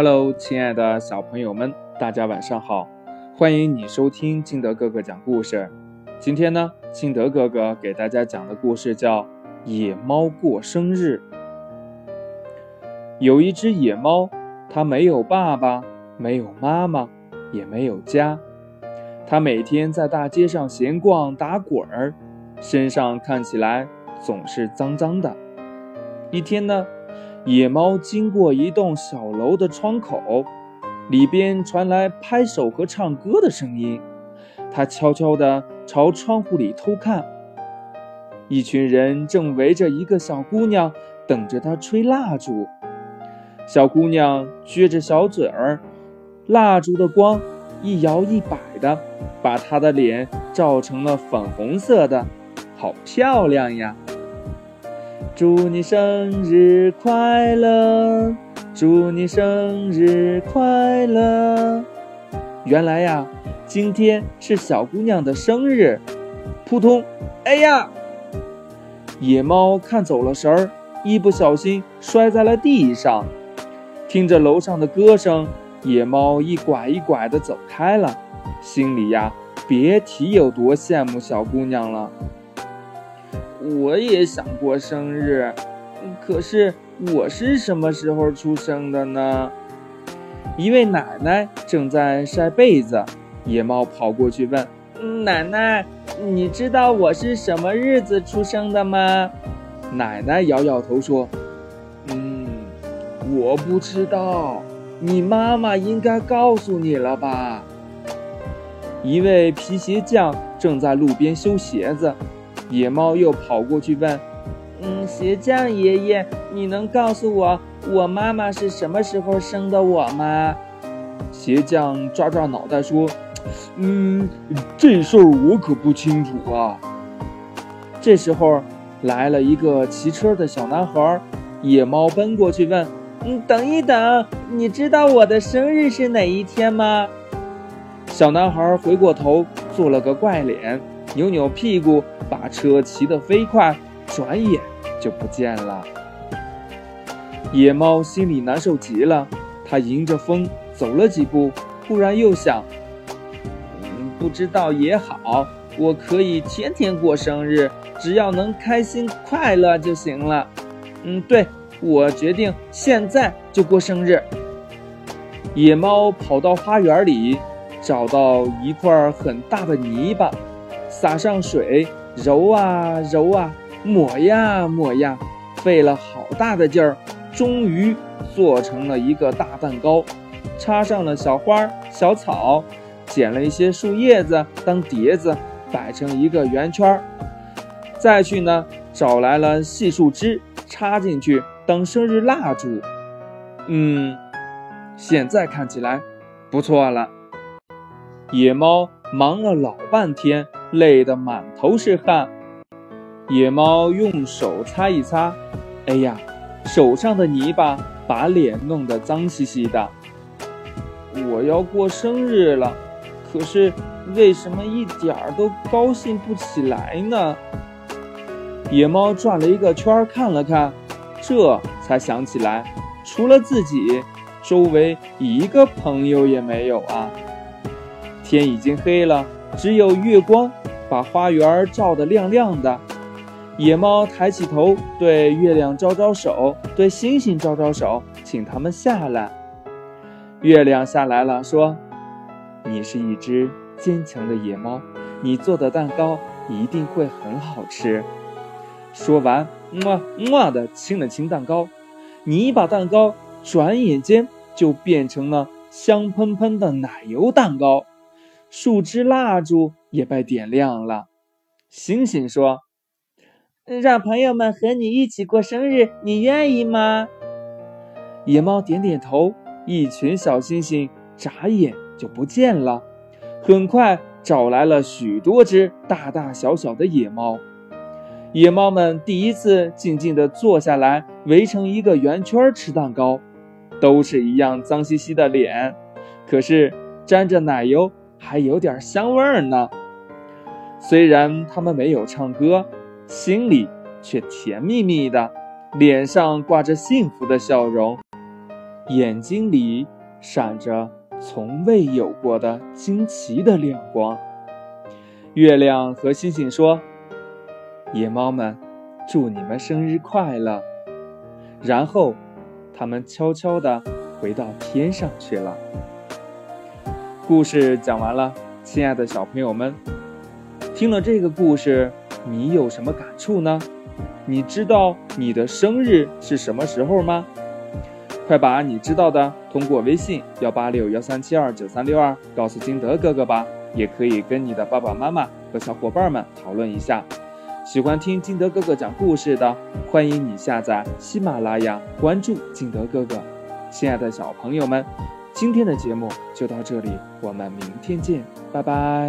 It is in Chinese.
Hello，亲爱的小朋友们，大家晚上好！欢迎你收听金德哥哥讲故事。今天呢，金德哥哥给大家讲的故事叫《野猫过生日》。有一只野猫，它没有爸爸，没有妈妈，也没有家。它每天在大街上闲逛打滚儿，身上看起来总是脏脏的。一天呢。野猫经过一栋小楼的窗口，里边传来拍手和唱歌的声音。它悄悄地朝窗户里偷看，一群人正围着一个小姑娘，等着她吹蜡烛。小姑娘撅着小嘴儿，蜡烛的光一摇一摆的，把她的脸照成了粉红色的，好漂亮呀！祝你生日快乐！祝你生日快乐！原来呀，今天是小姑娘的生日。扑通！哎呀，野猫看走了神儿，一不小心摔在了地上。听着楼上的歌声，野猫一拐一拐地走开了，心里呀，别提有多羡慕小姑娘了。我也想过生日，可是我是什么时候出生的呢？一位奶奶正在晒被子，野猫跑过去问：“奶奶，你知道我是什么日子出生的吗？”奶奶摇摇头说：“嗯，我不知道，你妈妈应该告诉你了吧？”一位皮鞋匠正在路边修鞋子。野猫又跑过去问：“嗯，鞋匠爷爷，你能告诉我我妈妈是什么时候生的我吗？”鞋匠抓抓脑袋说：“嗯，这事儿我可不清楚啊。”这时候来了一个骑车的小男孩，野猫奔过去问：“嗯，等一等，你知道我的生日是哪一天吗？”小男孩回过头，做了个怪脸。扭扭屁股，把车骑得飞快，转眼就不见了。野猫心里难受极了，它迎着风走了几步，忽然又想：“嗯，不知道也好，我可以天天过生日，只要能开心快乐就行了。”嗯，对，我决定现在就过生日。野猫跑到花园里，找到一块很大的泥巴。撒上水，揉啊揉啊，抹呀抹呀，费了好大的劲儿，终于做成了一个大蛋糕。插上了小花小草，剪了一些树叶子当碟子，摆成一个圆圈儿。再去呢，找来了细树枝，插进去当生日蜡烛。嗯，现在看起来不错了。野猫忙了老半天。累得满头是汗，野猫用手擦一擦，哎呀，手上的泥巴把脸弄得脏兮兮的。我要过生日了，可是为什么一点儿都高兴不起来呢？野猫转了一个圈，看了看，这才想起来，除了自己，周围一个朋友也没有啊。天已经黑了。只有月光把花园照得亮亮的。野猫抬起头，对月亮招招手，对星星招招手，请他们下来。月亮下来了，说：“你是一只坚强的野猫，你做的蛋糕一定会很好吃。”说完，么么的亲了亲蛋糕。泥巴蛋糕转眼间就变成了香喷喷的奶油蛋糕。树枝蜡烛也被点亮了。星星说：“让朋友们和你一起过生日，你愿意吗？”野猫点点头。一群小星星眨眼就不见了。很快找来了许多只大大小小的野猫。野猫们第一次静静地坐下来，围成一个圆圈吃蛋糕，都是一样脏兮兮的脸，可是沾着奶油。还有点香味儿呢。虽然他们没有唱歌，心里却甜蜜蜜的，脸上挂着幸福的笑容。眼睛里闪着从未有过的惊奇的亮光。月亮和星星说：“野猫们，祝你们生日快乐。”然后，他们悄悄地回到天上去了。故事讲完了，亲爱的小朋友们，听了这个故事，你有什么感触呢？你知道你的生日是什么时候吗？快把你知道的通过微信幺八六幺三七二九三六二告诉金德哥哥吧，也可以跟你的爸爸妈妈和小伙伴们讨论一下。喜欢听金德哥哥讲故事的，欢迎你下载喜马拉雅，关注金德哥哥。亲爱的小朋友们，今天的节目就到这里，我们明天见，拜拜。